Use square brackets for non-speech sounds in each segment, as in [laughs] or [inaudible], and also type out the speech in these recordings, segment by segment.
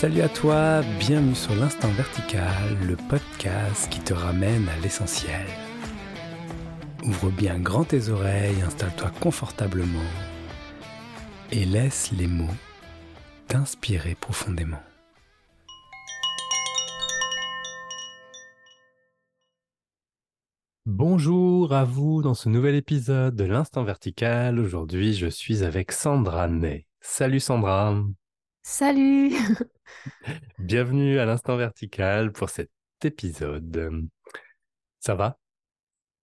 Salut à toi, bienvenue sur l'Instant Vertical, le podcast qui te ramène à l'essentiel. Ouvre bien grand tes oreilles, installe-toi confortablement et laisse les mots t'inspirer profondément. Bonjour à vous dans ce nouvel épisode de l'Instant Vertical. Aujourd'hui, je suis avec Sandra Ney. Salut Sandra. Salut [laughs] Bienvenue à l'Instant Vertical pour cet épisode. Ça va?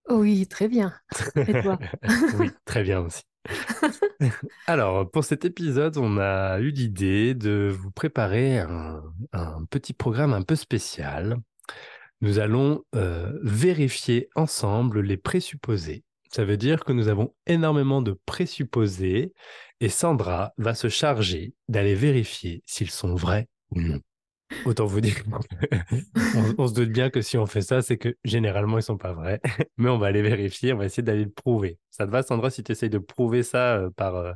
Oui, très bien. Et toi? [laughs] Oui, très bien aussi. [laughs] Alors, pour cet épisode, on a eu l'idée de vous préparer un, un petit programme un peu spécial. Nous allons euh, vérifier ensemble les présupposés. Ça veut dire que nous avons énormément de présupposés et Sandra va se charger d'aller vérifier s'ils sont vrais ou non. Autant vous dire, [laughs] on, on, se doute bien que si on fait ça, c'est que généralement ils sont pas vrais, [laughs] mais on va aller vérifier, on va essayer d'aller le prouver. Ça te va, Sandra, si tu essayes de prouver ça euh, par, euh,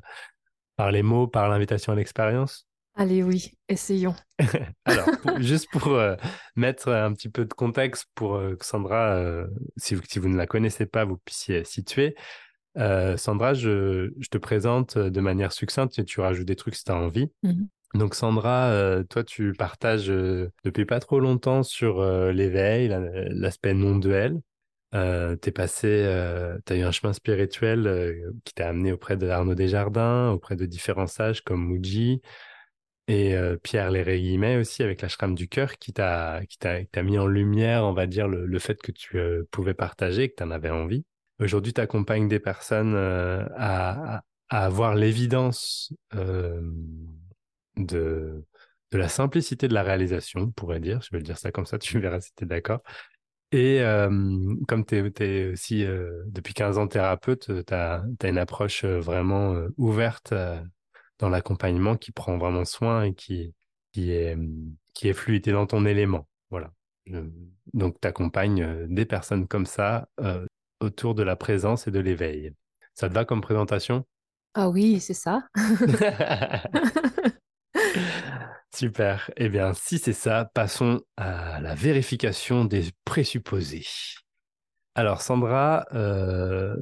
par les mots, par l'invitation à l'expérience? Allez, oui, essayons. [laughs] Alors, pour, juste pour euh, mettre un petit peu de contexte pour euh, que Sandra, euh, si, vous, si, vous, ne la connaissez pas, vous puissiez situer. Sandra, je, je, te présente de manière succincte et tu rajoutes des trucs si tu as envie. Mm -hmm. Donc Sandra, toi, tu partages depuis pas trop longtemps sur l'éveil, l'aspect non-duel. Euh, t'es passé, euh, t'as eu un chemin spirituel euh, qui t'a amené auprès de Arnaud Desjardins, auprès de différents sages comme Muji et Pierre Léry-Guimet aussi avec l'ashram du cœur qui t'a mis en lumière, on va dire, le, fait que tu pouvais partager, que tu en avais envie. Aujourd'hui, tu accompagnes des personnes à, à, avoir l'évidence de la simplicité de la réalisation, on pourrait dire. Je vais le dire ça comme ça, [laughs] tu verras si tu es d'accord. Et euh, comme tu es, aussi euh, depuis 15 ans thérapeute, tu as, une approche vraiment euh, ouverte dans l'accompagnement qui prend vraiment soin et qui, qui, est, qui est fluide et dans ton élément. Voilà. donc, tu accompagnes des personnes comme ça autour de la présence et de l'éveil. Ça te va comme présentation? Ah oui, c'est ça. [laughs] Super. Eh bien, si c'est ça, passons à la vérification des présupposés. Alors, Sandra, euh,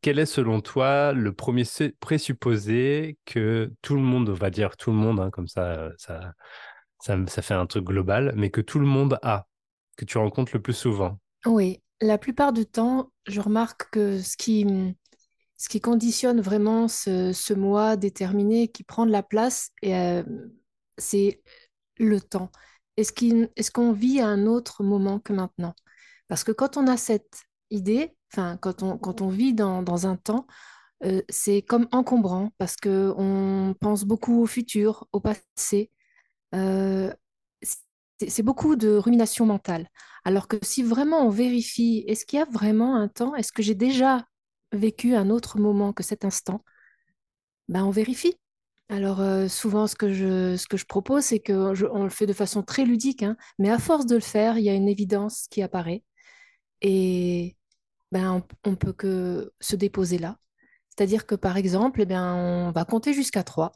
quel est selon toi le premier présupposé que tout le monde, on va dire tout le monde, hein, comme ça, ça, ça, ça fait un truc global, mais que tout le monde a, que tu rencontres le plus souvent? Oui, la plupart du temps, je remarque que ce qui ce qui conditionne vraiment ce, ce moi déterminé qui prend de la place, euh, c'est le temps. Est-ce qu'on est vit à un autre moment que maintenant? Parce que quand on a cette idée, enfin, quand on, quand on vit dans, dans un temps, euh, c'est comme encombrant parce qu'on pense beaucoup au futur, au passé. Euh, c'est beaucoup de rumination mentale. Alors que si vraiment on vérifie, est-ce qu'il y a vraiment un temps Est-ce que j'ai déjà vécu un autre moment que cet instant, ben on vérifie. Alors euh, souvent, ce que je, ce que je propose, c'est qu'on le fait de façon très ludique, hein, mais à force de le faire, il y a une évidence qui apparaît et ben, on, on peut que se déposer là. C'est-à-dire que par exemple, eh bien, on va compter jusqu'à trois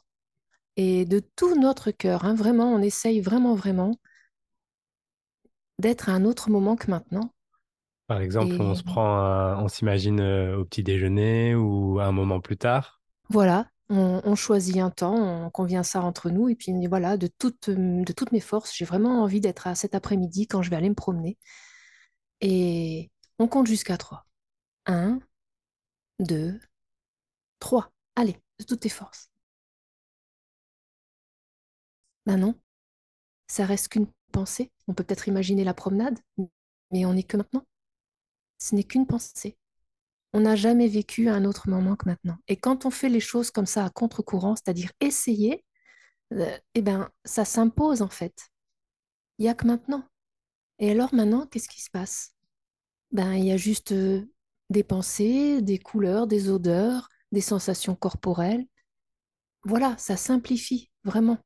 et de tout notre cœur, hein, vraiment, on essaye vraiment, vraiment d'être à un autre moment que maintenant. Par exemple, et... on se prend, on s'imagine au petit déjeuner ou à un moment plus tard. Voilà, on, on, choisit un temps, on convient ça entre nous, et puis voilà, de, toute, de toutes mes forces, j'ai vraiment envie d'être à cet après-midi quand je vais aller me promener. Et on compte jusqu'à trois. Un, deux, trois. Allez, de toutes tes forces. Ben non, ça reste qu'une pensée. On peut peut-être imaginer la promenade, mais on n'est que maintenant ce n'est qu'une pensée. On n'a jamais vécu un autre moment que maintenant. Et quand on fait les choses comme ça à contre-courant, c'est-à-dire essayer, euh, eh ben, ça s'impose en fait. Il n'y a que maintenant. Et alors maintenant, qu'est-ce qui se passe? Ben, il y a juste euh, des pensées, des couleurs, des odeurs, des sensations corporelles. Voilà, ça simplifie vraiment.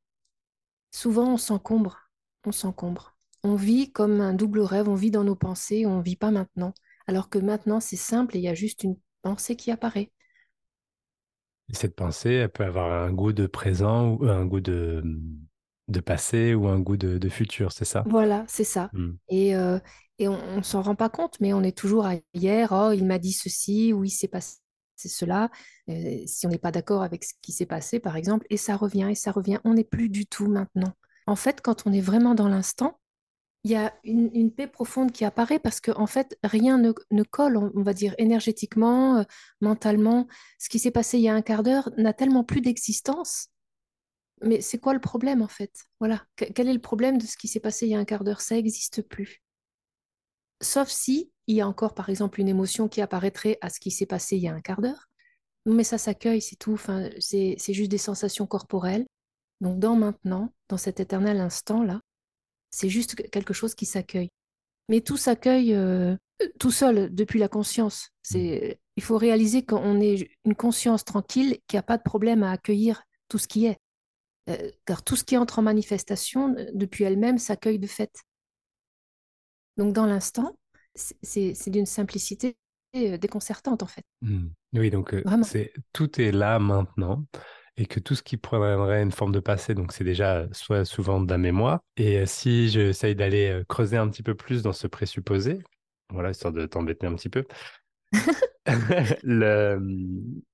Souvent, on s'encombre, on s'encombre. On vit comme un double rêve, on vit dans nos pensées, on ne vit pas maintenant. Alors que maintenant, c'est simple et il y a juste une pensée qui apparaît. Et cette pensée, elle peut avoir un goût de présent ou un goût de, de passé ou un goût de, de futur, c'est ça? Voilà, c'est ça. Hmm. Et, euh, et on ne s'en rend pas compte, mais on est toujours à hier, oh, il m'a dit ceci, ou il s'est passé cela, euh, si on n'est pas d'accord avec ce qui s'est passé, par exemple, et ça revient, et ça revient, on n'est plus du tout maintenant. En fait, quand on est vraiment dans l'instant, il y a une, paix profonde qui apparaît parce que en fait, rien ne, colle, on, on va dire, énergétiquement, euh, mentalement. Ce qui s'est passé il y a un quart d'heure n'a tellement plus d'existence. Mais c'est quoi le problème, en fait? Voilà. Que- quel est le problème de ce qui s'est passé il y a un quart d'heure? Ça n'existe plus. Sauf si il y a encore, par exemple, une émotion qui apparaîtrait à ce qui s'est passé il y a un quart d'heure. Mais ça s'accueille, c'est tout. Enfin, c'est, juste des sensations corporelles. Donc, dans maintenant, dans cet éternel instant-là, c'est juste que- quelque chose qui s'accueille. Mais tout s'accueille euh, tout seul depuis la conscience. C'est, il faut réaliser qu'on est une conscience tranquille qui n'a pas de problème à accueillir tout ce qui est. Euh, car tout ce qui entre en manifestation, euh, depuis elle-même, s'accueille de fait. Donc, dans l'instant, c'est d'une simplicité euh, déconcertante, en fait. Hmm. Oui, donc euh, c'est tout est là maintenant et que tout ce qui prendrait une forme de passé, donc c'est déjà euh, soit souvent de la mémoire. Et euh, si j'essaye d'aller euh, creuser un petit peu plus dans ce présupposé, voilà, histoire de t'embêter un petit peu, [laughs] le...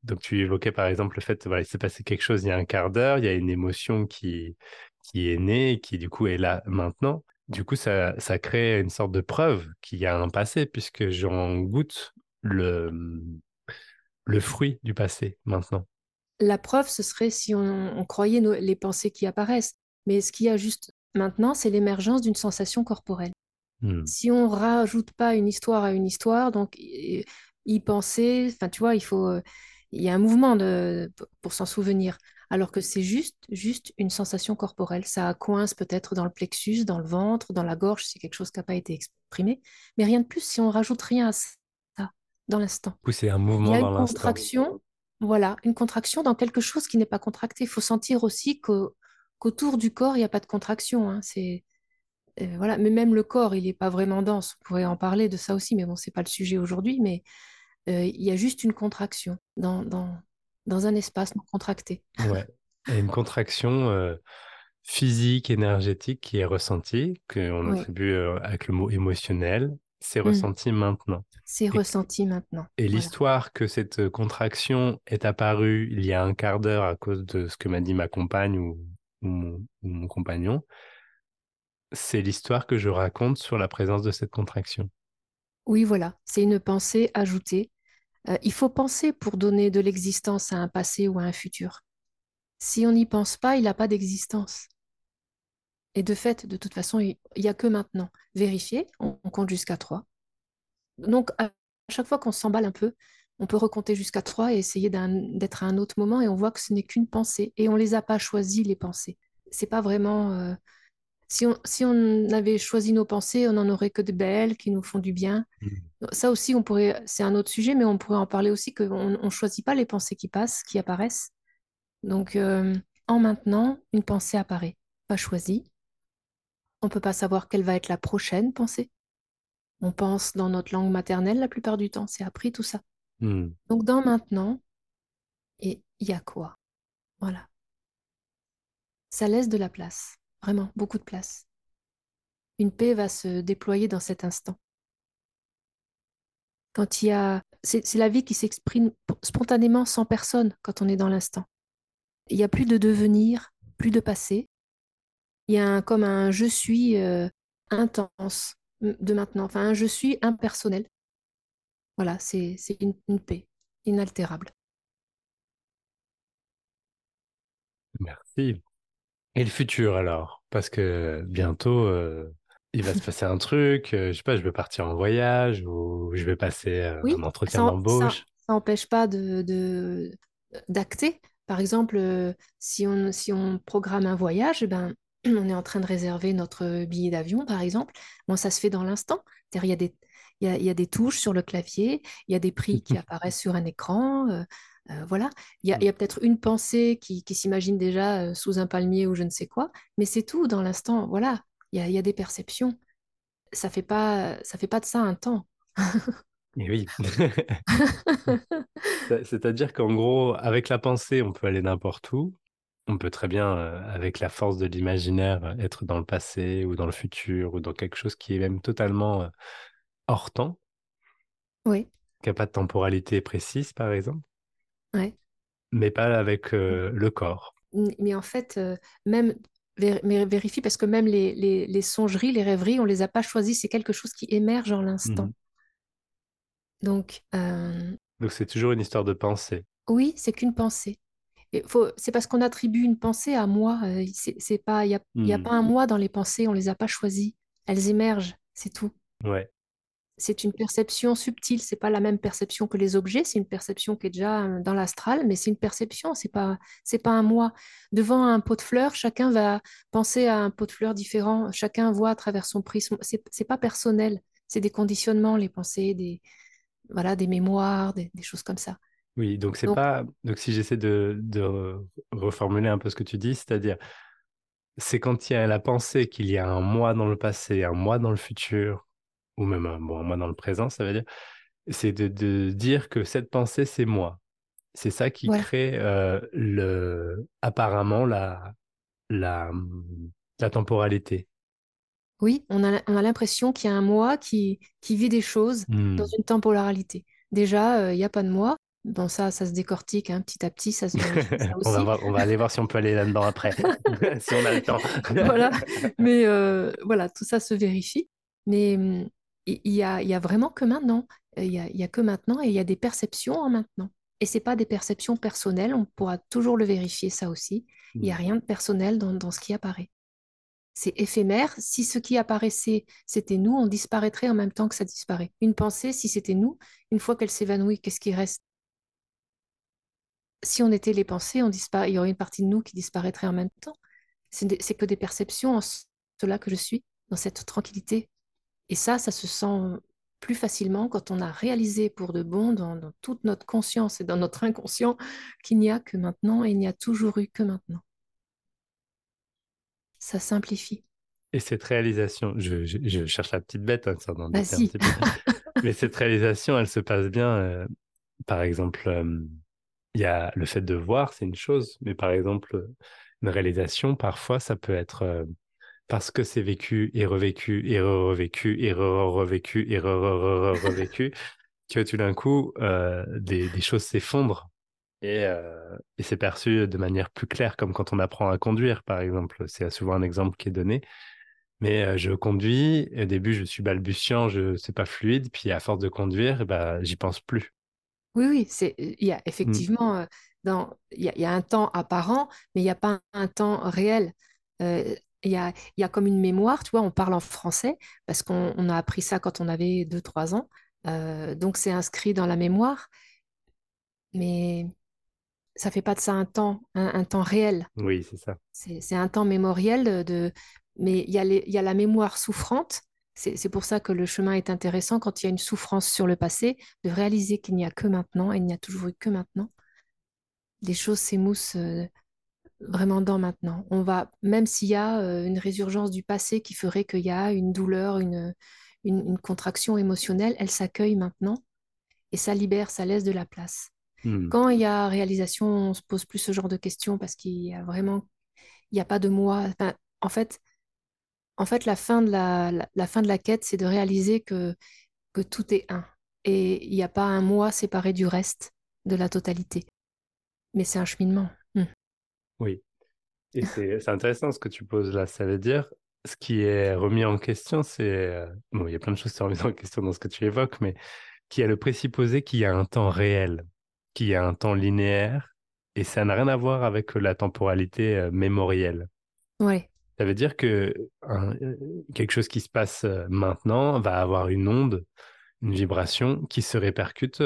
donc tu évoquais par exemple le fait, voilà, il s'est passé quelque chose il y a un quart d'heure, il y a une émotion qui, qui est née, qui du coup est là maintenant. Du coup, ça, ça crée une sorte de preuve qu'il y a un passé, puisque j'en goûte le, le fruit du passé maintenant. La preuve, ce serait si on, on croyait nos- les pensées qui apparaissent. Mais ce qu'il y a juste maintenant, c'est l'émergence d'une sensation corporelle. Hmm. Si on rajoute pas une histoire à une histoire, donc y, y penser, enfin tu vois, il faut, euh, il y a un mouvement de, pour s'en souvenir. Alors que c'est juste, juste une sensation corporelle. Ça coince peut-être dans le plexus, dans le ventre, dans la gorge, c'est quelque chose qui n'a pas été exprimé. Mais rien de plus si on rajoute rien à ça dans l'instant. C'est un Il y mouvement a dans une contraction, voilà, une contraction dans quelque chose qui n'est pas contracté. Il faut sentir aussi qu'au- qu'autour du corps, il n'y a pas de contraction. hein. C'est, euh, voilà. Mais même le corps, il n'est pas vraiment dense. On pourrait en parler de ça aussi, mais bon, c'est pas le sujet aujourd'hui. Mais euh, il y a juste une contraction dans, dans, dans un espace non contracté. Ouais. Et une contraction euh, physique, énergétique qui est ressentie, qu'on Oui, attribue euh, avec le mot émotionnel, c'est Mm. ressenti maintenant. c'est ressenti maintenant. et Voilà. l'histoire que cette contraction est apparue il y a un quart d'heure à cause de ce que m'a dit ma compagne ou, ou mon, ou mon compagnon, c'est l'histoire que je raconte sur la présence de cette contraction. Oui, voilà. C'est une pensée ajoutée. Euh, il faut penser pour donner de l'existence à un passé ou à un futur. Si on n'y pense pas, il n'a pas d'existence. Et de fait, de toute façon, il n'y a que maintenant. Vérifier, on, compte jusqu'à 3. Donc, à chaque fois qu'on s'emballe un peu, on peut recompter jusqu'à 3 et essayer d'être à un autre moment et on voit que ce n'est qu'une pensée. Et on ne les a pas choisies, les pensées. C'est pas vraiment... euh, Si on, si on avait choisi nos pensées, on n'en aurait que de belles qui nous font du bien. Ça aussi, on pourrait, c'est un autre sujet, mais on pourrait en parler aussi qu'on ne choisit pas les pensées qui passent, qui apparaissent. Donc, euh, en maintenant, une pensée apparaît, pas choisie. On ne peut pas savoir quelle va être la prochaine pensée. On pense dans notre langue maternelle la plupart du temps, c'est appris tout ça. Hmm. Donc, dans maintenant, et il y a quoi? Voilà. Ça laisse de la place, vraiment, beaucoup de place. Une paix va se déployer dans cet instant. Quand il y a... C'est la vie qui s'exprime spontanément sans personne quand on est dans l'instant. Il n'y a plus de devenir, plus de passé. Il y a un, comme un je suis euh, intense de maintenant, enfin un je suis impersonnel. Voilà, c'est une paix inaltérable. Merci. Et le futur alors? Parce que bientôt, euh, il va se passer un truc, euh, je sais pas, je vais partir en voyage ou je vais passer euh, un entretien d'embauche. ça n'empêche pas de, d'acter. Par exemple, euh, si on, si on programme un voyage, eh ben, [clears throat] on est en train de réserver notre billet d'avion, par exemple. Bon, ça se fait dans l'instant. Il y y a, il y a des touches sur le clavier, il y a des prix qui [laughs] apparaissent sur un écran. Euh, voilà. Il y a, il y a peut-être une pensée qui, qui s'imagine déjà euh, sous un palmier ou je ne sais quoi, mais c'est tout dans l'instant. Voilà. Il y a, il y a des perceptions. Ça fait pas, ça fait pas de ça un temps. Et oui. [laughs] C'est- C'est-à-dire qu'en gros, avec la pensée, on peut aller n'importe où. on peut très bien, euh, avec la force de l'imaginaire, être dans le passé ou dans le futur ou dans quelque chose qui est même totalement hors temps, Oui, qui n'a pas de temporalité précise, par exemple, ouais. mais pas avec euh, le corps. Mais en fait, euh, même mais vérifie parce que même les, les, les songeries, les rêveries, on les a pas choisies. C'est quelque chose qui émerge en l'instant. Mhm. Donc, euh, Donc c'est toujours une histoire de pensée. oui, c'est qu'une pensée. C'est parce qu'on attribue une pensée à moi. c'est pas, il y a, il y a pas un moi dans les pensées. On les a pas choisies. Elles émergent. C'est tout. Ouais. C'est une perception subtile. C'est pas la même perception que les objets. C'est une perception qui est déjà euh, dans l'astral, mais c'est une perception. C'est pas, c'est pas un moi. Devant un pot de fleurs, chacun va penser à un pot de fleurs différent. Chacun voit à travers son prisme. C'est, c'est pas personnel. C'est des conditionnements, les pensées, des, voilà, des mémoires, des, des choses comme ça. Oui, donc c'est Donc, pas. Donc si j'essaie de, de re- reformuler un peu ce que tu dis, c'est-à-dire, c'est quand il y a la pensée qu'il y a un moi dans le passé, un moi dans le futur, ou même un, bon, moi dans le présent, ça veut dire, c'est de, de dire que cette pensée, c'est moi. C'est ça qui crée euh, le, apparemment la, la, la temporalité. Oui, on a, on a l'impression qu'il y a un moi qui, qui vit des choses dans Hmm. une temporalité. Déjà, euh, il n'y a pas de moi. Bon, ça, ça se décortique hein, petit à petit, ça se [laughs] ça On va voir, on va aller voir si on peut aller là-dedans après, [laughs] [laughs] si on a le temps. Voilà, mais euh, voilà, tout ça se vérifie. Mais hum, il y a, il y a vraiment que maintenant. Euh, Il y a, il y a que maintenant et il y a des perceptions en maintenant. Et c'est pas des perceptions personnelles, on pourra toujours le vérifier, ça aussi. Il n'y a Hmm. rien de personnel dans, dans ce qui apparaît. C'est éphémère. Si ce qui apparaissait, c'était nous, on disparaîtrait en même temps que ça disparaît. Une pensée, si c'était nous, une fois qu'elle s'évanouit, qu'est-ce qui reste? Si on était les pensées, on dispara- il y aurait une partie de nous qui disparaîtrait en même temps. C'est c'est que des perceptions en ce- cela que je suis, dans cette tranquillité. Et ça, ça se sent plus facilement quand on a réalisé pour de bon dans, dans toute notre conscience et dans notre inconscient qu'il n'y a que maintenant et il n'y a toujours eu que maintenant. Ça simplifie. Et cette réalisation, je, je- je cherche la petite bête, hein, ça petit peu. [laughs] Mais cette réalisation, elle se passe bien. euh, par exemple, euh, il y a le fait de voir, c'est une chose, mais par exemple, euh, une réalisation, parfois, ça peut être euh, parce que c'est vécu et revécu et re-revécu et re-revécu et re-re-re-revécu, [laughs] que tout d'un coup, euh, des, des choses s'effondrent et, euh, et c'est perçu de manière plus claire, comme quand on apprend à conduire, par exemple. C'est souvent un exemple qui est donné. Mais euh, je conduis, et au début, je suis balbutiant, je c'est pas fluide, puis à force de conduire, bah, j'y pense plus. Oui, oui, c'est, il y a Mm. effectivement, dans, il y a, il y a un temps apparent, mais il n'y a pas un temps réel. Euh, il y a, y a comme une mémoire, tu vois, on parle en français parce qu'on on a appris ça quand on avait deux trois ans. Euh, donc c'est inscrit dans la mémoire, mais ça fait pas de ça un temps, un, un temps réel. Oui, c'est ça. C'est, un temps mémoriel de, mais il y a les- y a la mémoire souffrante. C'est, c'est pour ça que le chemin est intéressant quand il y a une souffrance sur le passé, de réaliser qu'il n'y a que maintenant et il n'y a toujours eu que maintenant. Les choses s'émoussent euh, vraiment dans maintenant. On va, même s'il y a euh, une résurgence du passé qui ferait qu'il y a une douleur, une, une, une contraction émotionnelle, elle s'accueille maintenant et ça libère, ça laisse de la place. Mm. Quand il y a réalisation, on se pose plus ce genre de questions parce qu'il y a vraiment, il n'y a pas de moi. Enfin, en fait, en fait, la fin de la, la, la fin de la quête, c'est de réaliser que, que tout est un. Et il n'y a pas un moi séparé du reste, de la totalité. Mais c'est un cheminement. Oui. Et [laughs] c'est intéressant ce que tu poses là. Ça veut dire, ce qui est remis en question, c'est... euh, Bon, il y a plein de choses qui sont remises en question dans ce que tu évoques, mais qui a le présupposé qu'il y a un temps réel, qu'il y a un temps linéaire, et ça n'a rien à voir avec la temporalité euh, mémorielle. Ouais, Ça veut dire que un- euh, quelque chose qui se passe maintenant va avoir une onde, une vibration qui se répercute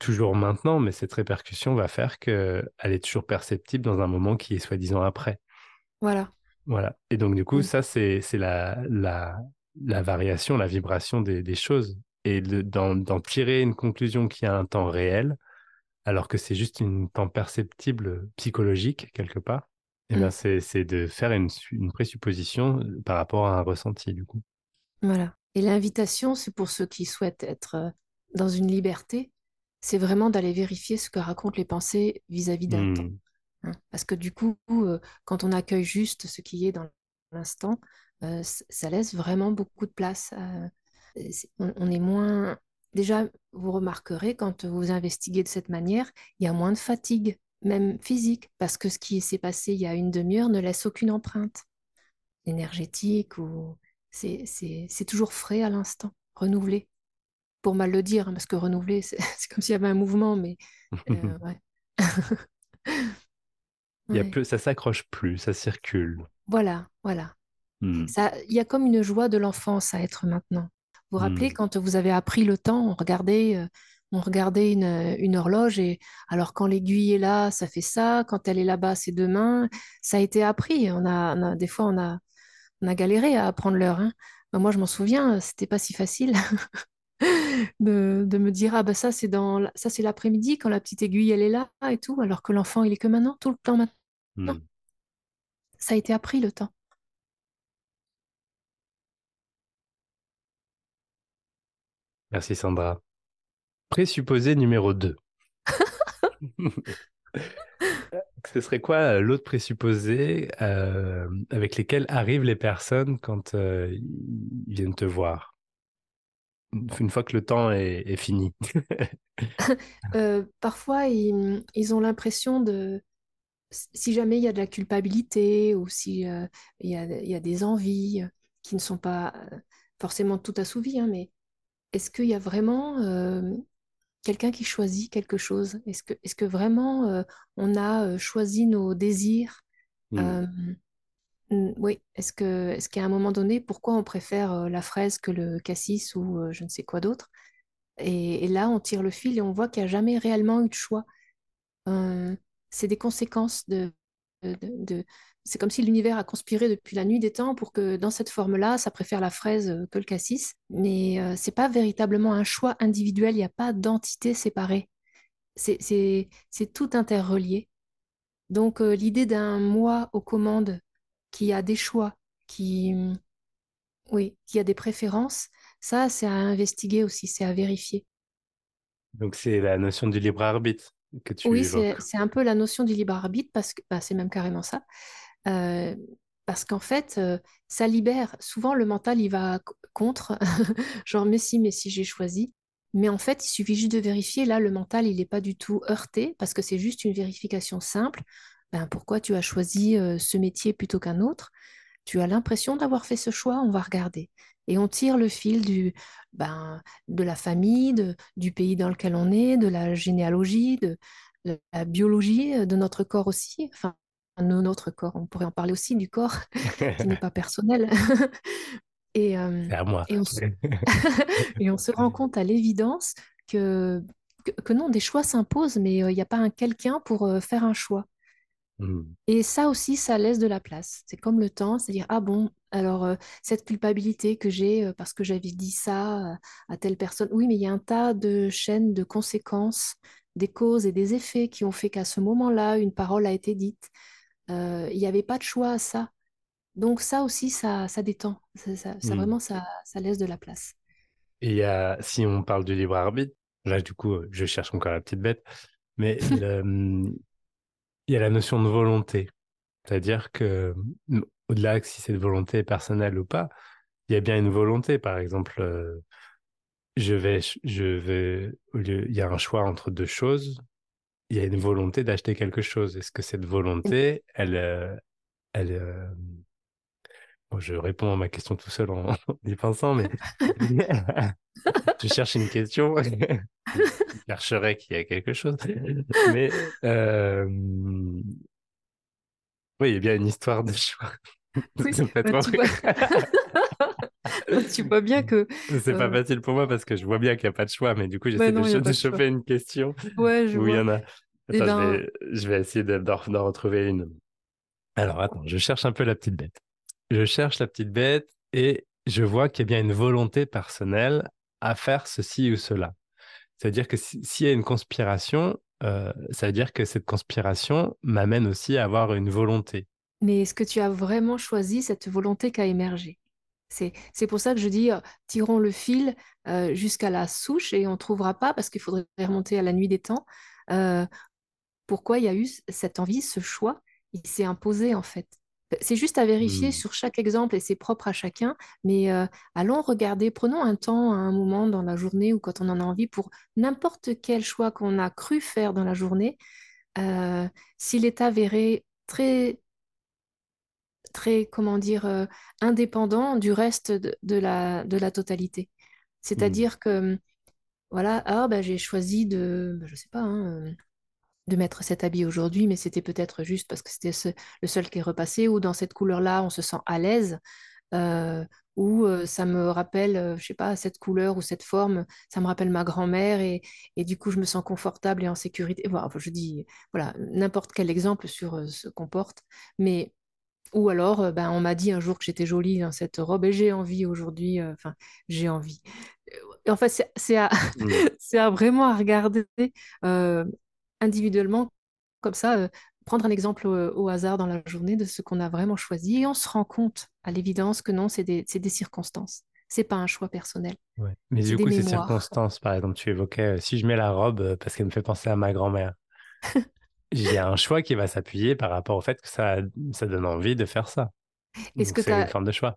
toujours maintenant, mais cette répercussion va faire qu'elle est toujours perceptible dans un moment qui est soi-disant après. voilà. Voilà. Et donc, du coup, Mm. ça, c'est, la, la, la variation, la vibration des, des choses. Et de- d'en, tirer une conclusion qui a un temps réel, alors que c'est juste un temps perceptible psychologique, quelque part, eh bien, Mm. c'est, c'est de faire une, une présupposition euh, par rapport à un ressenti, du coup. Voilà. Et l'invitation, c'est pour ceux qui souhaitent être euh, dans une liberté, c'est vraiment d'aller vérifier ce que racontent les pensées vis-à-vis d'un temps. Hmm. hein. Parce que du coup, euh, quand on accueille juste ce qui est dans l'instant, euh, ça laisse vraiment beaucoup de place. euh, on, on est moins... Déjà, vous remarquerez, quand vous investiguez de cette manière, il y a moins de fatigue, même physique, parce que ce qui s'est passé il y a une demi-heure ne laisse aucune empreinte énergétique ou... C'est toujours frais à l'instant, renouvelé. Pour mal le dire, hein, parce que renouveler, c'est [laughs] comme s'il y avait un mouvement, mais euh, [laughs] ouais. [laughs] Il y a Ouais. plus, ça s'accroche plus, ça circule. Voilà, voilà. Hmm. Ça, il y a comme une joie de l'enfance à être maintenant. Vous vous rappelez Hmm. quand vous avez appris le temps, on regardait, euh, on regardait une, une horloge et alors quand l'aiguille est là, ça fait ça, quand elle est là-bas, c'est demain. Ça a été appris. On a, on a- des fois, on a, on a galéré à apprendre l'heure. hein. Ben, moi, je m'en souviens, c'était pas si facile de, de me dire ah bah ça c'est dans ça c'est l'après-midi quand la petite aiguille elle est là et tout, alors que l'enfant il est que maintenant, tout le temps maintenant. Hmm. Ça a été appris le temps. Merci Sandra. Présupposé numéro 2. [laughs] Ce serait quoi euh, l'autre présupposé euh, avec lesquels arrivent les personnes quand euh, ils viennent te voir? Une fois que le temps est, est fini. [laughs] Euh, parfois, ils, ils ont l'impression de, si jamais il y a de la culpabilité ou si euh, il y a, il y a des envies qui ne sont pas euh, forcément tout assouvies, hein, mais est-ce qu'il y a vraiment euh, quelqu'un qui choisit quelque chose? Est-ce que, vraiment on a choisi nos désirs? Hmm. Euh, mm, oui, est-ce que, est-ce qu'à un moment donné, pourquoi on préfère la fraise que le cassis ou je ne sais quoi d'autre? Et, là, on tire le fil et on voit qu'il n'y a jamais réellement eu de choix. C'est des conséquences de, de, C'est comme si l'univers a conspiré depuis la nuit des temps pour que dans cette forme-là, ça préfère la fraise que le cassis. Mais c'est pas véritablement un choix individuel, il n'y a pas d'entité séparée. C'est tout interrelié. Donc l'idée d'un moi aux commandes qui a des choix, qui, oui, qui a des préférences, ça, c'est à investiguer aussi, c'est à vérifier. Donc c'est la notion du libre arbitre que tu Oui, c'est, un peu la notion du libre arbitre parce que bah, c'est même carrément ça. Euh, parce qu'en fait, euh, ça libère. Souvent, le mental, il va contre, [laughs] genre, mais si, mais si, j'ai choisi. Mais en fait, il suffit juste de vérifier. Là, le mental, il n'est pas du tout heurté parce que c'est juste une vérification simple. Ben, pourquoi tu as choisi euh, ce métier plutôt qu'un autre? Tu as l'impression d'avoir fait ce choix, on va regarder. Et on tire le fil du, ben, de la famille, de- du pays dans lequel on est, de la généalogie, de, de la biologie, de notre corps aussi. Enfin, de notre corps, on pourrait en parler aussi du corps [laughs] qui n'est pas personnel. [laughs] Et, euh, à moi. et, on se, [laughs] et on se rend compte à l'évidence que, que, que non, des choix s'imposent, mais euh, il n'y a pas un quelqu'un pour euh, faire un choix. Hmm. Et ça aussi, ça laisse de la place. C'est comme le temps, c'est-à-dire, ah bon, alors euh, cette culpabilité que j'ai euh, parce que j'avais dit ça euh, à telle personne, oui, mais il y a un tas de chaînes de conséquences, des causes et des effets qui ont fait qu'à ce moment-là, une parole a été dite. Il n'y avait pas de choix à ça. Donc ça aussi, ça, ça détend. Ça, ça- ça, Hmm. vraiment, ça, ça laisse de la place. Et si on parle du libre arbitre, là du coup, je cherche encore la petite bête, mais le, hum, [laughs] il y a la notion de volonté. C'est-à-dire que, hum, au-delà que si cette volonté est personnelle ou pas, il y a bien une volonté. Par exemple, euh, je vais, je vais, au lieu, il y a un choix entre deux choses, il y a une volonté d'acheter quelque chose. Est-ce que cette volonté, elle, euh, elle, euh, bon, je réponds à ma question tout seul en, [laughs] y pensant, mais [laughs] je cherche une question. Je chercherais qu'il y a quelque chose. [laughs] Mais euh, oui, il y a bien une histoire de choix. Oui, bah, tu vois, tu vois bien que... C'est pas euh, facile pour moi parce que je vois bien qu'il n'y a pas de choix, mais du coup, j'essaie de, de pas choper une question Ouais, je où il y en a. Eh je ben, vais, je vais essayer de- d'en d'en retrouver une. Alors, attends, je cherche un peu la petite bête. Je cherche la petite bête et je vois qu'il y a bien une volonté personnelle à faire ceci ou cela. C'est-à-dire que si- s'il y a une conspiration, euh, ça veut dire que cette conspiration m'amène aussi à avoir une volonté. mais est-ce que tu as vraiment choisi cette volonté qui a émergé? C'est, c'est pour ça que je dis, euh, tirons le fil euh, jusqu'à la souche et on ne trouvera pas, parce qu'il faudrait remonter à la nuit des temps, euh, pourquoi il y a eu cette envie, ce choix, il s'est imposé en fait. C'est juste à vérifier Hmm. sur chaque exemple et c'est propre à chacun, mais euh, allons regarder, prenons un temps, un moment dans la journée ou quand on en a envie pour n'importe quel choix qu'on a cru faire dans la journée, euh, s'il est avéré très, très, comment dire, euh, indépendant du reste de, de la, de la totalité. Hmm. C'est-à-dire que, voilà, ah, bah, j'ai choisi de, bah, je sais pas, hein, de mettre cet habit aujourd'hui, mais c'était peut-être juste parce que c'était ce- le seul qui est repassé, ou dans cette couleur-là, on se sent à l'aise, euh, ou euh, ça me rappelle, euh, je sais pas, cette couleur ou cette forme, ça me rappelle ma grand-mère, et, et du coup, je me sens confortable et en sécurité. Voilà, enfin, je dis, voilà, n'importe quel exemple sur euh, ce qu'on porte, mais ou alors, euh, ben, on m'a dit un jour que j'étais jolie dans cette robe et j'ai envie aujourd'hui, enfin, j'ai envie. En fait, c'est à, Hmm. [laughs] c'est à vraiment à regarder euh, individuellement, comme ça, euh, prendre un exemple au, au hasard dans la journée de ce qu'on a vraiment choisi et on se rend compte à l'évidence que non, c'est des, des circonstances. C'est pas un choix personnel, Ouais. Mais du coup, ces circonstances, par exemple, tu évoquais, euh, si je mets la robe euh, parce qu'elle me fait penser à ma grand-mère, [laughs] j'ai un choix qui va s'appuyer par rapport au fait que ça, ça donne envie de faire ça. Est-ce que c'est une forme de choix.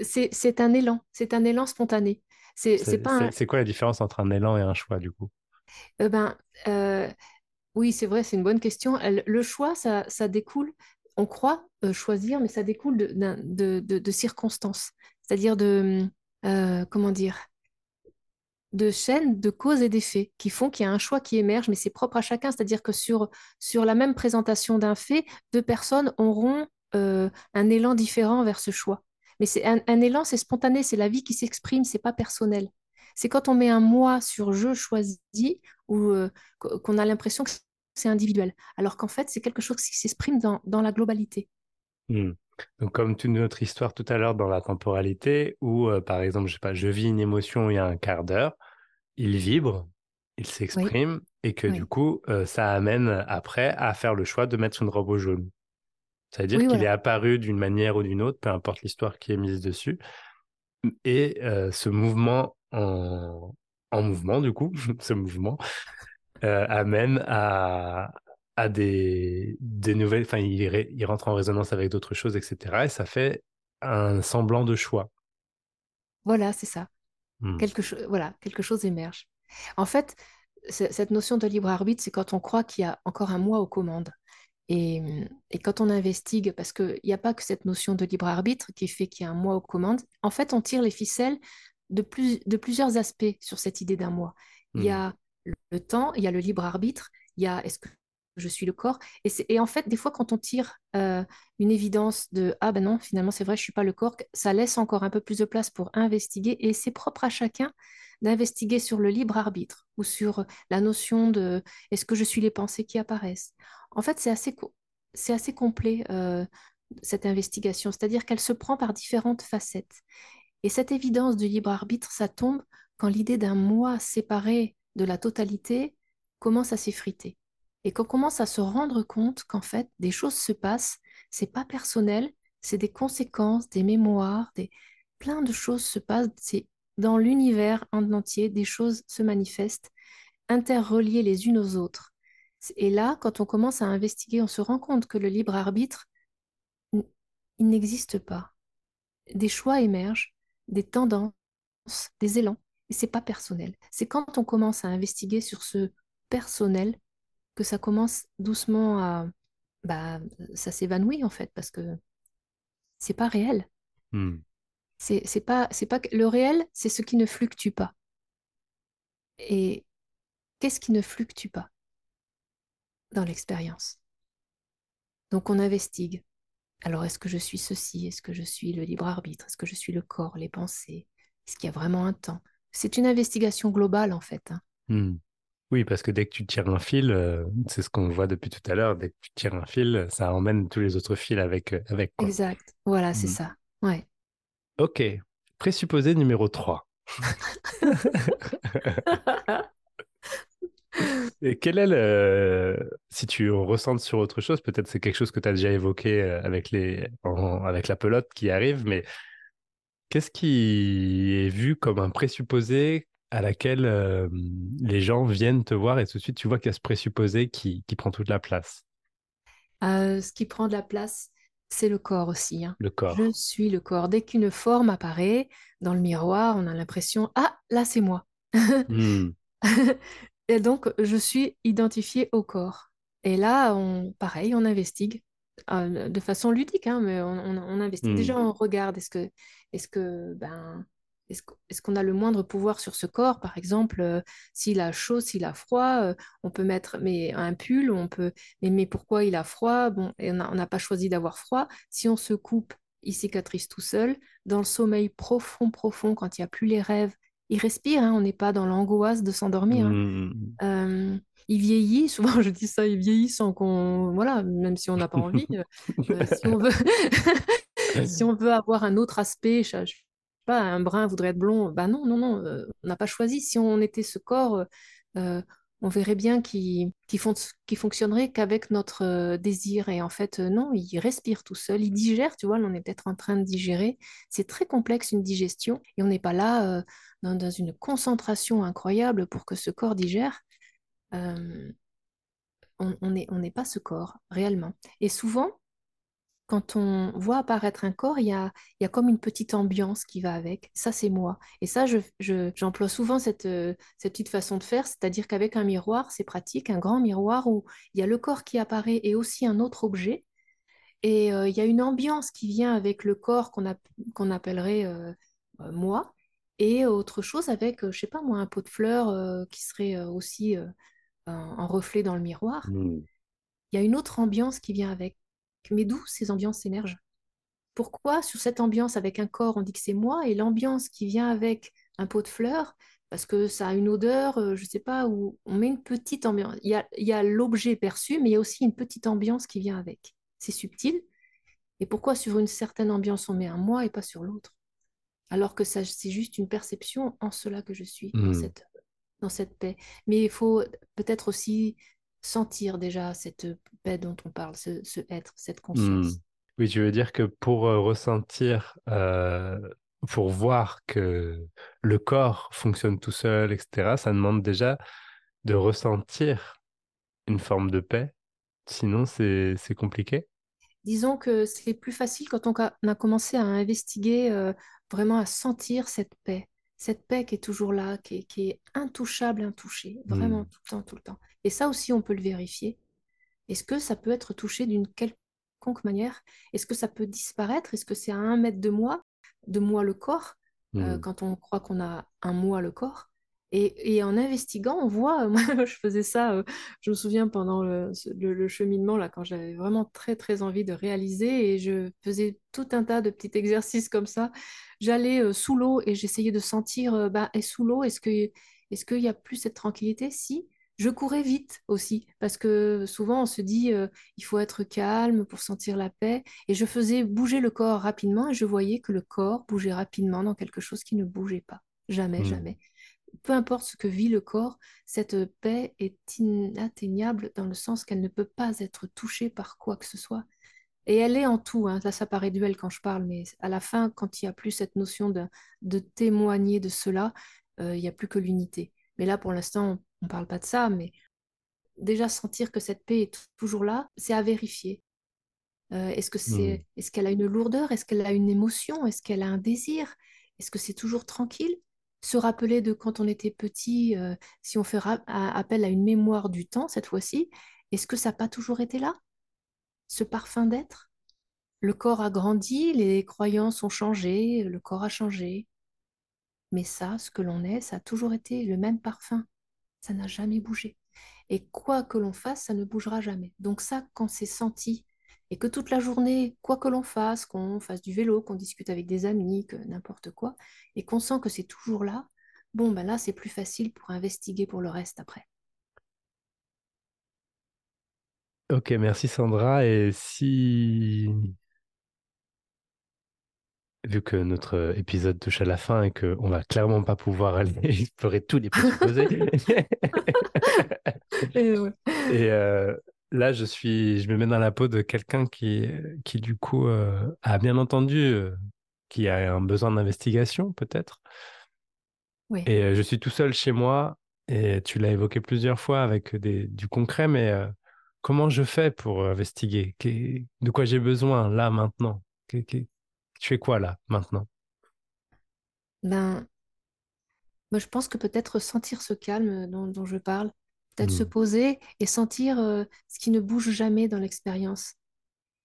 C'est c'est un élan, c'est un élan spontané. C'est un... quoi la différence entre un élan et un choix, du coup? Euh, ben, euh, Oui, c'est vrai, c'est une bonne question. Le choix, ça, ça découle, on croit euh, choisir, mais ça découle de, circonstances, c'est-à-dire de, euh, comment dire, de chaînes de causes et d'effets qui font qu'il y a un choix qui émerge, mais c'est propre à chacun, c'est-à-dire que sur, sur la même présentation d'un fait, deux personnes auront un élan différent vers ce choix. Mais c'est un, un élan, c'est spontané, c'est la vie qui s'exprime, c'est pas personnel. C'est quand on met un moi sur je choisis ou euh, qu- qu'on a l'impression que c'est individuel, alors qu'en fait, c'est quelque chose qui s'exprime dans, dans la globalité. Hmm. Donc, comme toute notre histoire tout à l'heure dans la temporalité, où, euh, par exemple, je sais pas, je vis une émotion il y a un quart d'heure, il vibre, il Oui, s'exprime, et que du coup, euh, ça amène après à faire le choix de mettre une robe au jaune. Ça veut dire oui, qu'il est apparu d'une manière ou d'une autre, peu importe l'histoire qui est mise dessus, et euh, ce mouvement en, en mouvement, du coup, [laughs] ce mouvement, euh, amène à, à des, des nouvelles, enfin, il, il rentre en résonance avec d'autres choses, etc. Et ça fait un semblant de choix. Voilà, c'est ça. Hmm. Quelque chose, voilà, quelque chose émerge. En fait, cette notion de libre arbitre, c'est quand on croit qu'il y a encore un moi aux commandes. Et, et quand on investigue, parce qu'il n'y a pas que cette notion de libre arbitre qui fait qu'il y a un moi aux commandes, en fait, on tire les ficelles de, plus, de plusieurs aspects sur cette idée d'un moi. Il y Hmm. a le temps, il y a le libre arbitre, il y a est-ce que je suis le corps. Et, et en fait, des fois, quand on tire euh, une évidence de ah ben non, finalement, c'est vrai, je suis pas le corps, ça laisse encore un peu plus de place pour investiguer. Et c'est propre à chacun d'investiguer sur le libre arbitre ou sur la notion de est-ce que je suis les pensées qui apparaissent? En fait, c'est assez, c'est assez complet, euh, cette investigation, c'est-à-dire qu'elle se prend par différentes facettes. Et cette évidence du libre arbitre, ça tombe quand l'idée d'un moi séparé de la totalité commence à s'effriter. Et qu'on commence à se rendre compte qu'en fait, des choses se passent, c'est pas personnel, c'est des conséquences, des mémoires, des... plein de choses se passent, c'est dans l'univers en entier, des choses se manifestent, interreliées les unes aux autres. Et là, quand on commence à investiguer, on se rend compte que le libre arbitre, il n'existe pas. Des choix émergent, des tendances, des élans, et c'est pas personnel. C'est quand on commence à investiguer sur ce personnel que ça commence doucement à, bah, ça s'évanouit en fait, parce que c'est pas réel. Hmm. C'est c'est pas, c'est pas le réel, c'est ce qui ne fluctue pas. Et qu'est-ce qui ne fluctue pas? Dans l'expérience? Donc on investigue. Alors est-ce que je suis ceci? Est-ce que je suis le libre arbitre? Est-ce que je suis le corps, les pensées? Est-ce qu'il y a vraiment un temps? C'est une investigation globale en fait. hein. Hmm. Oui, parce que dès que tu tires un fil, euh, c'est ce qu'on voit depuis tout à l'heure, dès que tu tires un fil, ça emmène tous les autres fils avec, euh, avec quoi. Exact. Voilà, c'est Hmm. ça. Ouais. Ok, présupposé numéro 3. [laughs] [laughs] Et quel est le... Si tu ressens sur autre chose, peut-être c'est quelque chose que tu as déjà évoqué euh, avec les... en- avec la pelote qui arrive, mais qu'est-ce qui est vu comme un présupposé à laquelle euh, les gens viennent te voir et tout de suite tu vois qu'il y a ce présupposé qui, qui prend toute la place? Euh, ce qui prend de la place, c'est le corps aussi. hein. Le corps. Je suis le corps. Dès qu'une forme apparaît dans le miroir, on a l'impression, ah, là, c'est moi. [laughs] Hmm. [laughs] Et donc, je suis identifiée au corps. Et là, on, pareil, on investigue euh, de façon ludique, hein, mais on, on, on investigue. Hmm. Déjà, on regarde, est-ce que, est-ce que, ben, est-ce qu'on a le moindre pouvoir sur ce corps? Par exemple, euh, s'il a chaud, s'il a froid, euh, on peut mettre mais, un pull, on peut, mais, mais pourquoi il a froid? Bon, et on n'a on n'a pas choisi d'avoir froid. Si on se coupe, il cicatrise tout seul. Dans le sommeil profond, profond, quand il n'y a plus les rêves, il respire, hein, on n'est pas dans l'angoisse de s'endormir. hein. Hmm. Euh, il vieillit, souvent [laughs] je dis ça, il vieillit sans qu'on, voilà, même si on n'a pas envie, euh, [laughs] euh, si on veut, [laughs] si on veut avoir un autre aspect, je, sais pas, un brun voudrait être blond, bah non, non, non, euh, on n'a pas choisi. Si on était ce corps, on verrait bien qu'il qu'il fon- qu'avec notre euh, désir. Et en fait, euh, non, il respire tout seul, il digère, tu vois, on est peut-être en train de digérer. C'est très complexe une digestion et on n'est pas là euh, dans, une concentration incroyable pour que ce corps digère. On n'est on n'est pas ce corps réellement. Et souvent, quand on voit apparaître un corps, il y a, il y a comme une petite ambiance qui va avec. Ça, c'est moi. Et ça, je, je- j'emploie souvent cette, euh, cette petite façon de faire, c'est-à-dire qu'avec un miroir, c'est pratique, un grand miroir où il y a le corps qui apparaît et aussi un autre objet. Et euh, il y a une ambiance qui vient avec le corps qu'on app- qu'on appellerait euh, euh, moi. Et autre chose avec, je sais pas moi, un pot de fleurs qui serait aussi en reflet dans le miroir. Hmm. Il y a une autre ambiance qui vient avec. Mais d'où ces ambiances émergent? Pourquoi sur cette ambiance avec un corps, on dit que c'est moi, et l'ambiance qui vient avec un pot de fleurs, parce que ça a une odeur, euh, je ne sais pas, où on met une petite ambiance. Il y a, l'objet perçu, mais il y a aussi une petite ambiance qui vient avec. C'est subtil. Et pourquoi sur une certaine ambiance on met un moi et pas sur l'autre? Alors que ça, c'est juste une perception en cela que je suis, dans Hmm. cette, dans cette paix. Mais il faut peut-être aussi sentir déjà cette paix dont on parle, ce, ce être, cette conscience. Oui, tu veux dire que pour euh, ressentir, euh, pour voir que le corps fonctionne tout seul, etc., ça demande déjà de ressentir une forme de paix. Sinon, c'est compliqué. Disons que c'est plus facile quand on a, on a commencé à investiguer, euh, vraiment à sentir cette paix. Cette paix qui est toujours là, qui est, qui est intouchable, intouchée, vraiment Hmm. tout le temps, tout le temps. Et ça aussi, on peut le vérifier. Est-ce que ça peut être touché d'une quelconque manière? Est-ce que ça peut disparaître? Est-ce que c'est à un mètre de moi, de moi le corps, euh, Hmm. quand on croit qu'on a un moi le corps? Et, et en investiguant, on voit, [laughs] moi je faisais ça, euh, je me souviens pendant le, ce- le- le cheminement, là, quand j'avais vraiment très très envie de réaliser, et je faisais tout un tas de petits exercices comme ça. J'allais euh, sous l'eau et j'essayais de sentir, euh, bah, et sous l'eau, est-ce qu'il n'y a plus cette tranquillité? Si. Je courais vite aussi, parce que souvent on se dit euh, il faut être calme pour sentir la paix. Et je faisais bouger le corps rapidement et je voyais que le corps bougeait rapidement dans quelque chose qui ne bougeait pas. Jamais, Hmm. jamais. Peu importe ce que vit le corps, cette paix est inatteignable dans le sens qu'elle ne peut pas être touchée par quoi que ce soit. Et elle est en tout, hein, ça, ça paraît duel quand je parle, mais à la fin, quand il n'y a plus cette notion de, de témoigner de cela, euh, il n'y a plus que l'unité. Mais là, pour l'instant, on ne parle pas de ça, mais déjà sentir que cette paix est toujours là, c'est à vérifier. Euh, est-ce que c'est, est-ce qu'elle a une lourdeur? Est-ce qu'elle a une émotion? Est-ce qu'elle a un désir? Est-ce que c'est toujours tranquille? Se rappeler de quand on était petit, euh, si on fait appel à une mémoire du temps cette fois-ci, est-ce que ça n'a pas toujours été là? Ce parfum d'être? Le corps a grandi, les croyances ont changé, le corps a changé. Mais ça, ce que l'on est, ça a toujours été le même parfum. Ça n'a jamais bougé. Et quoi que l'on fasse, ça ne bougera jamais. Donc ça, quand c'est senti, et que toute la journée, quoi que l'on fasse, qu'on fasse du vélo, qu'on discute avec des amis, que n'importe quoi, et qu'on sent que c'est toujours là, bon, ben là, c'est plus facile pour investiguer pour le reste après. Ok, merci Sandra. Et si, vu que notre épisode touche à la fin et qu'on va clairement pas pouvoir aller [laughs] explorer tous les [laughs] [laughs] Et ouais. et euh, là, je suis, je me mets dans la peau de quelqu'un qui, qui du coup euh, a bien entendu, euh, qui a un besoin d'investigation peut-être. Oui. Et euh, je suis tout seul chez moi, et tu l'as évoqué plusieurs fois avec des, du concret, mais comment je fais pour investiguer? De quoi j'ai besoin là, maintenant? Qu'est- Tu fais quoi là, maintenant? Ben, moi, je pense que peut-être sentir ce calme dont, dont je parle, peut-être se Hmm. poser et sentir euh, ce qui ne bouge jamais dans l'expérience.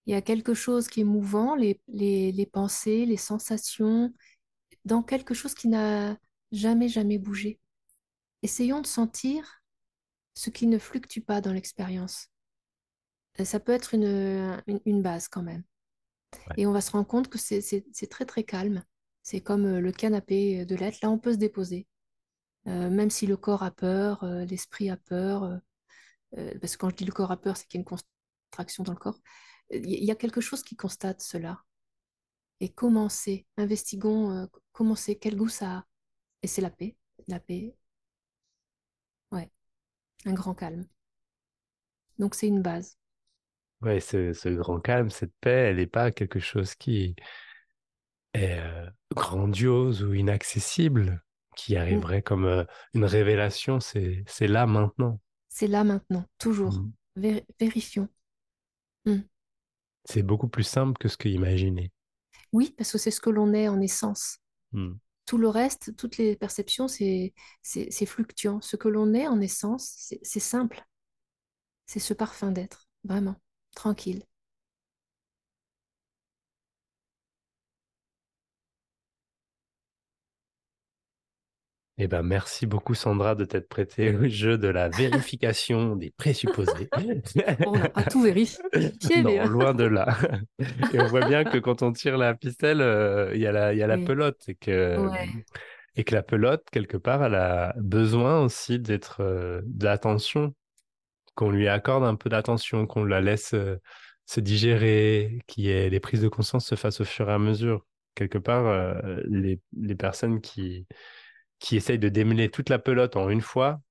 Il y a quelque chose qui est mouvant, les, les, les pensées, les sensations, dans quelque chose qui n'a jamais, jamais bougé. Essayons de sentir ce qui ne fluctue pas dans l'expérience. Euh, Ça peut être une, une, une base quand même. Ouais. Et on va se rendre compte que c'est très, très calme. C'est comme euh, le canapé de l'être. Là, on peut se déposer. Euh, même si le corps a peur, euh, l'esprit a peur, euh, parce que quand je dis le corps a peur, c'est qu'il y a une contraction dans le corps. Il y, a quelque chose qui constate cela. Et euh, comment c'est, quel goût ça a? Et c'est la paix. La paix, ouais, un grand calme. Donc c'est une base. Ouais, ce, grand calme, cette paix, elle n'est pas quelque chose qui est grandiose ou inaccessible, qui Mm. arriverait comme euh, une révélation. C'est, là maintenant. C'est là maintenant, toujours. Vé- vérifions. Mm. C'est beaucoup plus simple que ce que imaginer. Oui, parce que c'est ce que l'on est en essence. Tout le reste, toutes les perceptions, c'est fluctuant. Ce que l'on est en essence, c'est simple. C'est ce parfum d'être, vraiment, tranquille. Eh ben, merci beaucoup, Sandra, de t'être prêtée au jeu de la vérification des présupposés. [laughs] On n'a pas tout vérifié, mais... Non, euh, loin de [laughs] là. Et on voit bien que quand on tire la ficelle, euh, il y a la, il y a la Oui, pelote et que, ouais, et que la pelote, quelque part, elle a besoin aussi d'être, euh, d'attention, qu'on lui accorde un peu d'attention, qu'on la laisse euh, se digérer, qu'il y ait les prises de conscience se fassent au fur et à mesure. Quelque part, les, les personnes qui, qui essayent de démêler toute la pelote en une fois,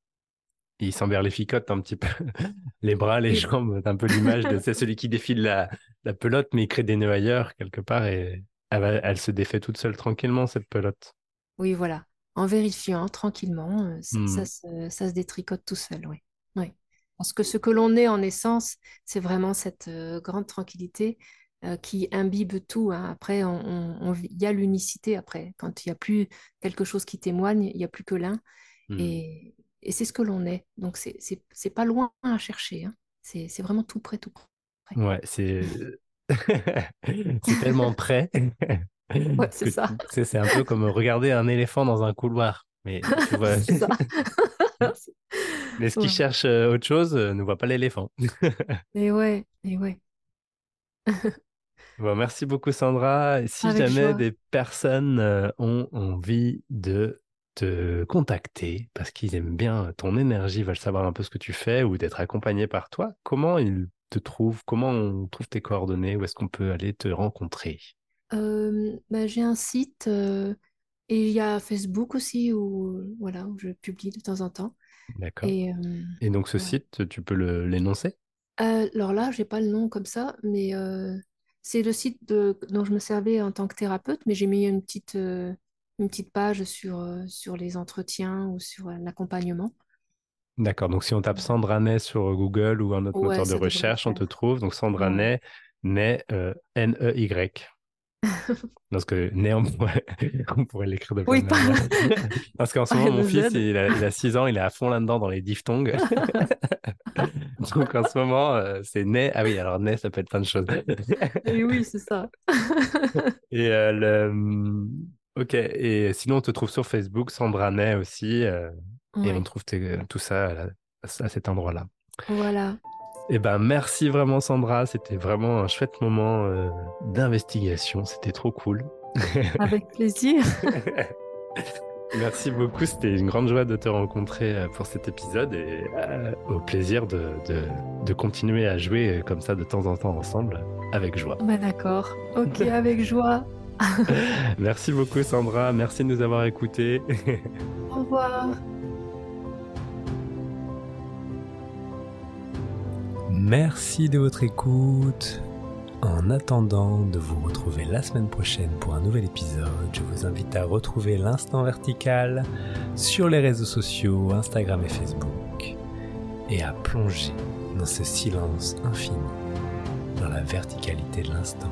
ils s'emberlificotent un petit peu [laughs] les bras, les jambes, c'est un peu l'image de [laughs] c'est celui qui défile la, la pelote, mais il crée des nœuds ailleurs quelque part et elle, se défait toute seule tranquillement, cette pelote. oui, voilà. En vérifiant tranquillement, euh, ça, Hmm, ça se, ça se détricote tout seul, oui. Oui. Parce que ce que l'on est en essence, c'est vraiment cette euh, grande tranquillité euh, qui imbibe tout. hein. Après, on, on- on vit- il y a l'unicité après. Quand il n'y a plus quelque chose qui témoigne, il n'y a plus que l'un. hmm. Et, et c'est ce que l'on est. Donc, c'est pas loin à chercher. hein. C'est vraiment tout près, tout près. Ouais, c'est [laughs] tellement près [laughs] Ouais, c'est que ça. tu sais, c'est un peu comme regarder un éléphant dans un couloir. Mais [laughs] tu vois, C'est ça. mais ce qui Ouais. cherche euh, autre chose euh, ne voit pas l'éléphant. Et ouais, et ouais. Bon, merci beaucoup Sandra. Si Avec jamais joie. des personnes euh, ont envie de te contacter parce qu'ils aiment bien ton énergie, veulent savoir un peu ce que tu fais ou d'être accompagnés par toi, comment ils te trouvent? Comment on trouve tes coordonnées? Où est-ce qu'on peut aller te rencontrer? Euh, bah, j'ai un site euh, et il y a Facebook aussi où, voilà, où je publie de temps en temps. D'accord. Et euh, Et donc ce site, tu peux l'énoncer? Euh, alors là, j'ai pas le nom comme ça, mais c'est le site de, dont je me servais en tant que thérapeute, mais j'ai mis une petite, euh, une petite page sur, euh, sur les entretiens ou sur euh, l'accompagnement. D'accord. Donc si on tape Sandra Ney sur Google ou un autre Ouais, moteur de recherche, on te trouve. Donc Sandra Ouais. Ney, Ney, euh, N-E-Y. [laughs] Parce que Ney, [laughs] on pourrait, l'écrire de Oui, pas. Parce qu'en ce moment, mon fils, il a, il a 6 ans, il est à fond là-dedans dans les diphtongues. [laughs] Donc en ce moment, euh, c'est Ney. Ah oui, alors Ney, ça peut être plein de choses. Et oui, c'est ça. Et euh, le... hum, Ok. Et sinon, on te trouve sur Facebook, Sandra Ney aussi. euh, et on trouve tout ça à cet endroit-là. voilà. Eh ben, merci vraiment, Sandra. C'était vraiment un chouette moment euh, d'investigation. C'était trop cool. [laughs] Avec plaisir. [laughs] Merci beaucoup. C'était une grande joie de te rencontrer euh, pour cet épisode et euh, au plaisir de, de, de continuer à jouer comme ça de temps en temps ensemble avec joie. Bah d'accord. Ok, [laughs] avec joie. Merci beaucoup, Sandra. Merci de nous avoir écoutés. Au revoir. Merci de votre écoute. En attendant de vous retrouver la semaine prochaine pour un nouvel épisode, je vous invite à retrouver l'instant vertical sur les réseaux sociaux, Instagram et Facebook, et à plonger dans ce silence infini, dans la verticalité de l'instant.